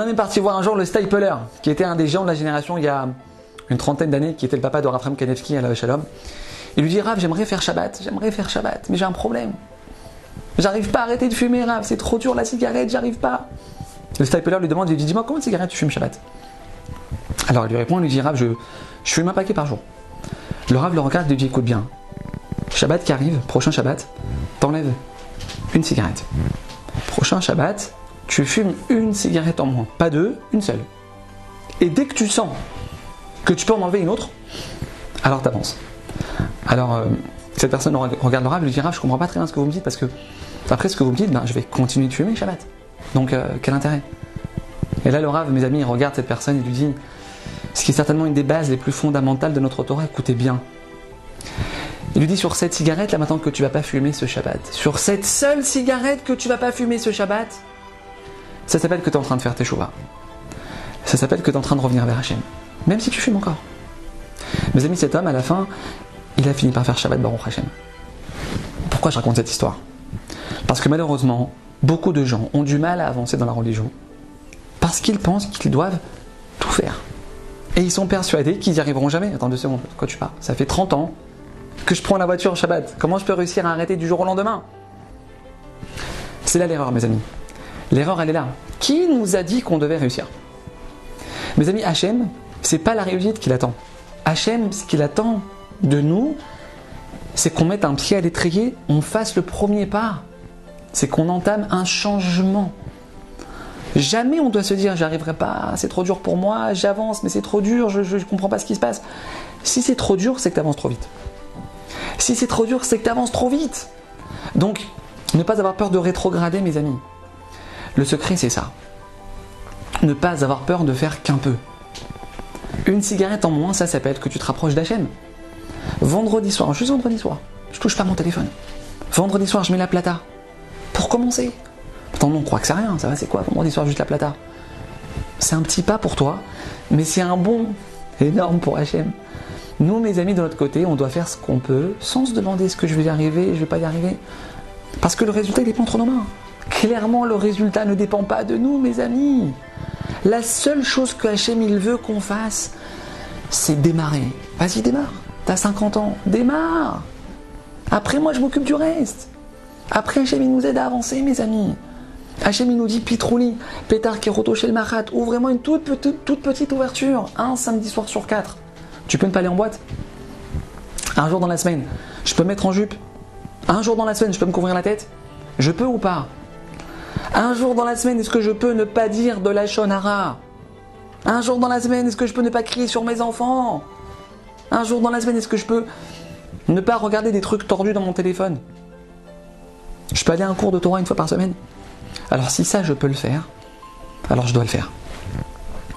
est parti voir un jour le Stapler, qui était un des gens de la génération il y a une trentaine d'années, qui était le papa de Raphaël Kanevski à la Shalom. Il lui dit Rav, j'aimerais faire Shabbat, j'aimerais faire Shabbat, mais j'ai un problème. J'arrive pas à arrêter de fumer, Rav, c'est trop dur la cigarette, j'arrive pas. Le Stapler lui demande, il lui dit Dis-moi, combien de cigarettes tu fumes Shabbat? Alors il lui répond, il lui dit Rav, je, je fume un paquet par jour. Le Rav le regarde et lui dit Écoute bien, Shabbat qui arrive, prochain Shabbat, t'enlèves une cigarette. Prochain Shabbat, tu fumes une cigarette en moins, pas deux, une seule. Et dès que tu sens que tu peux en enlever une autre, alors t'avances. Alors, euh, cette personne regarde le Rav et lui dit Rav, je comprends pas très bien ce que vous me dites parce que après ce que vous me dites, ben, je vais continuer de fumer Shabbat. Donc, euh, quel intérêt? Et là, le Rav, mes amis, il regarde cette personne et lui dit ce qui est certainement une des bases les plus fondamentales de notre Torah, écoutez bien. Il lui dit sur cette cigarette, là maintenant que tu vas pas fumer ce Shabbat, sur cette seule cigarette que tu vas pas fumer ce Shabbat, ça s'appelle que tu es en train de faire tes chouvas. Ça s'appelle que tu es en train de revenir vers Hachem. Même si tu fumes encore. Mes amis, cet homme, à la fin, il a fini par faire Shabbat Baruch Hachem. Pourquoi je raconte cette histoire? Parce que malheureusement, beaucoup de gens ont du mal à avancer dans la religion parce qu'ils pensent qu'ils doivent tout faire. Et ils sont persuadés qu'ils n'y arriveront jamais. Attends deux secondes, de quoi tu parles? Ça fait 30 ans que je prends la voiture Shabbat. Comment je peux réussir à arrêter du jour au lendemain? C'est là l'erreur, mes amis. L'erreur, elle est là. Qui nous a dit qu'on devait réussir? Mes amis, Hachem, c'est pas la réussite qu'il attend. Hachem, ce qu'il attend de nous, c'est qu'on mette un pied à l'étrier, on fasse le premier pas. C'est qu'on entame un changement. Jamais on doit se dire j'arriverai pas, c'est trop dur pour moi, j'avance, mais c'est trop dur, je ne comprends pas ce qui se passe. Si c'est trop dur, c'est que tu avances trop vite. Si c'est trop dur, c'est que tu avances trop vite. Donc, ne pas avoir peur de rétrograder, mes amis. Le secret, c'est ça. Ne pas avoir peur de faire qu'un peu. Une cigarette en moins, ça s'appelle que tu te rapproches d'Hachem. Vendredi soir, juste vendredi soir, je touche pas mon téléphone. Vendredi soir, je mets la plata. Pour commencer. Pourtant, on croit que c'est rien, ça va, c'est quoi? Vendredi soir, juste la plata. C'est un petit pas pour toi, mais c'est un bon énorme pour Hachem. Nous, mes amis, de notre côté, on doit faire ce qu'on peut sans se demander est-ce que je vais y arriver, je vais pas y arriver. Parce que le résultat, il dépend entre nos mains. Clairement, le résultat ne dépend pas de nous, mes amis. La seule chose que Hachem il veut qu'on fasse, c'est démarrer. Vas-y, démarre. T'as 50 ans, démarre. Après, moi, je m'occupe du reste. Après, Hachem il nous aide à avancer, mes amis. Hachem il nous dit Pitrouli, Pétard Keroto chez le Marat, ouvrez-moi une toute petite, toute petite ouverture, un samedi soir sur quatre. Tu peux ne pas aller en boîte? Un jour dans la semaine, je peux me mettre en jupe? Un jour dans la semaine, je peux me couvrir la tête? Je peux ou pas? Un jour dans la semaine, est-ce que je peux ne pas dire de la shonara? Un jour dans la semaine, est-ce que je peux ne pas crier sur mes enfants? Un jour dans la semaine, est-ce que je peux ne pas regarder des trucs tordus dans mon téléphone? Je peux aller à un cours de Torah une fois par semaine? Alors si ça, je peux le faire, alors je dois le faire.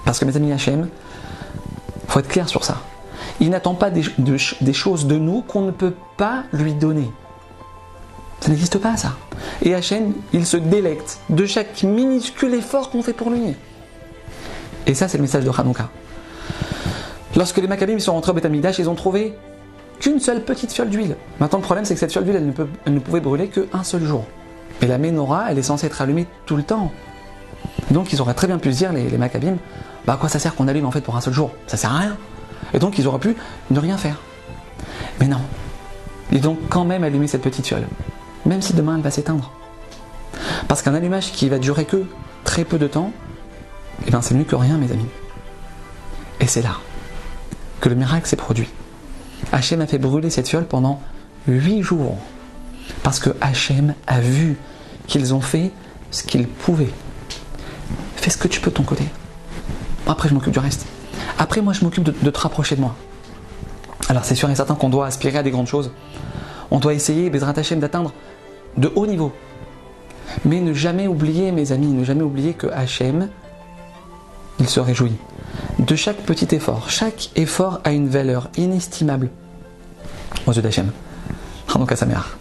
Parce que mes amis Hachem, faut être clair sur ça. Il n'attend pas des, choses de nous qu'on ne peut pas lui donner. Ça n'existe pas ça. Et Hachem, il se délecte de chaque minuscule effort qu'on fait pour lui. Et ça, c'est le message de Hanouka. Lorsque les Maccabim sont rentrés au Betamidash, ils ont trouvé qu'une seule petite fiole d'huile. Maintenant, le problème, c'est que cette fiole d'huile, elle, ne pouvait brûler qu'un seul jour. Et la menorah, elle est censée être allumée tout le temps. Donc, ils auraient très bien pu se dire, les, les bah à quoi ça sert qu'on allume en fait pour un seul jour? Ça sert à rien. Et donc ils auraient pu ne rien faire. Mais non. Ils ont quand même allumé cette petite fiole. Même si demain elle va s'éteindre. Parce qu'un allumage qui va durer que très peu de temps, eh bien c'est mieux que rien mes amis. Et c'est là que le miracle s'est produit. Hachem a fait brûler cette fiole pendant huit jours. Parce que Hachem a vu qu'ils ont fait ce qu'ils pouvaient. Fais ce que tu peux de ton côté. Après, je m'occupe du reste. Après, moi, je m'occupe de, te rapprocher de moi. Alors, c'est sûr et certain qu'on doit aspirer à des grandes choses. On doit essayer, Bezrat Hashem, d'atteindre de hauts niveaux. Mais ne jamais oublier, mes amis, ne jamais oublier que Hachem, il se réjouit de chaque petit effort. Chaque effort a une valeur inestimable aux yeux d'Hachem. Sa mère.